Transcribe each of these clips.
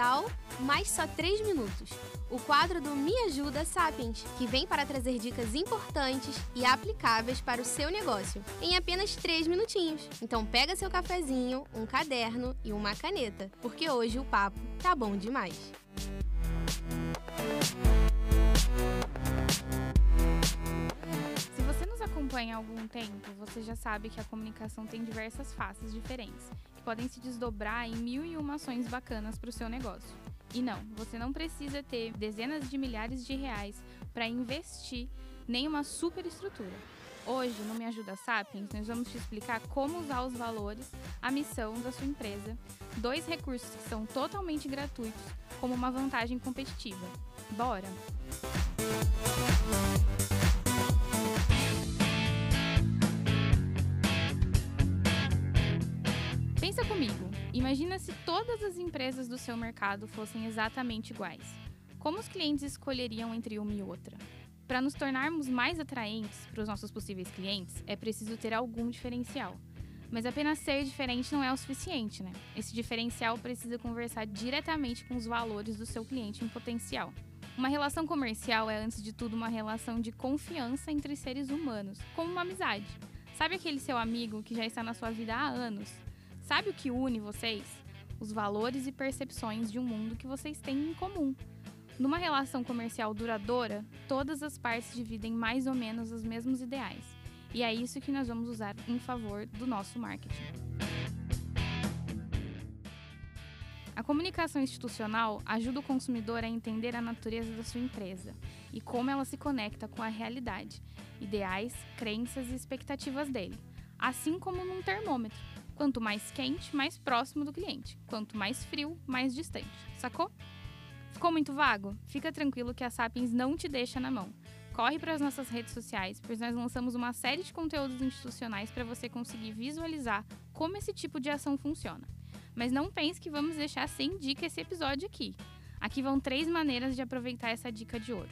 casal, mais só 3 minutos. O quadro do Me Ajuda Sapiens, que vem para trazer dicas importantes e aplicáveis para o seu negócio, em apenas 3 minutinhos. Então pega seu cafezinho, um caderno e uma caneta, porque hoje o papo tá bom demais. Se você nos acompanha há algum tempo, você já sabe que a comunicação tem diversas faces diferentes, que podem se desdobrar em mil e uma ações bacanas para o seu negócio. E não, você não precisa ter dezenas de milhares de reais para investir nem uma super estrutura. Hoje, no Me Ajuda Sapiens, nós vamos te explicar como usar os valores, a missão da sua empresa, dois recursos que são totalmente gratuitos, como uma vantagem competitiva. Bora! Pensa comigo, imagina se todas as empresas do seu mercado fossem exatamente iguais. Como os clientes escolheriam entre uma e outra? Para nos tornarmos mais atraentes para os nossos possíveis clientes, é preciso ter algum diferencial. Mas apenas ser diferente não é o suficiente, né? Esse diferencial precisa conversar diretamente com os valores do seu cliente em potencial. Uma relação comercial é, antes de tudo, uma relação de confiança entre seres humanos, como uma amizade. Sabe aquele seu amigo que já está na sua vida há anos? Sabe o que une vocês? Os valores e percepções de um mundo que vocês têm em comum. Numa relação comercial duradoura, todas as partes dividem mais ou menos os mesmos ideais. E é isso que nós vamos usar em favor do nosso marketing. A comunicação institucional ajuda o consumidor a entender a natureza da sua empresa e como ela se conecta com a realidade, ideais, crenças e expectativas dele, assim como num termômetro. Quanto mais quente, mais próximo do cliente. Quanto mais frio, mais distante. Sacou? Ficou muito vago? Fica tranquilo que a Sapiens não te deixa na mão. Corre para as nossas redes sociais, pois nós lançamos uma série de conteúdos institucionais para você conseguir visualizar como esse tipo de ação funciona. Mas não pense que vamos deixar sem dica esse episódio aqui. Aqui vão três maneiras de aproveitar essa dica de ouro.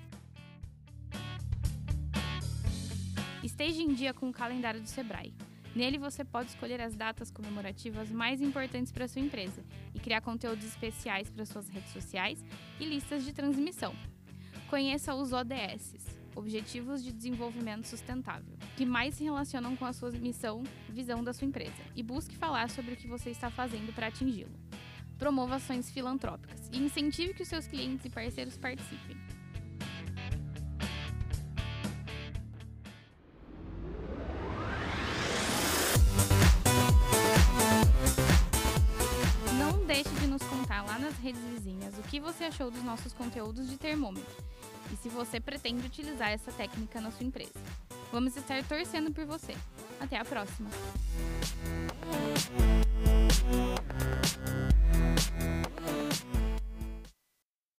Esteja em dia com o calendário do Sebrae. Nele você pode escolher as datas comemorativas mais importantes para sua empresa e criar conteúdos especiais para suas redes sociais e listas de transmissão. Conheça os ODS, Objetivos de Desenvolvimento Sustentável, que mais se relacionam com a sua missão, visão da sua empresa, e busque falar sobre o que você está fazendo para atingi-lo. Promova ações filantrópicas e incentive que os seus clientes e parceiros participem. Redes vizinhas o que você achou dos nossos conteúdos de termômetro e se você pretende utilizar essa técnica na sua empresa. Vamos estar torcendo por você. Até a próxima!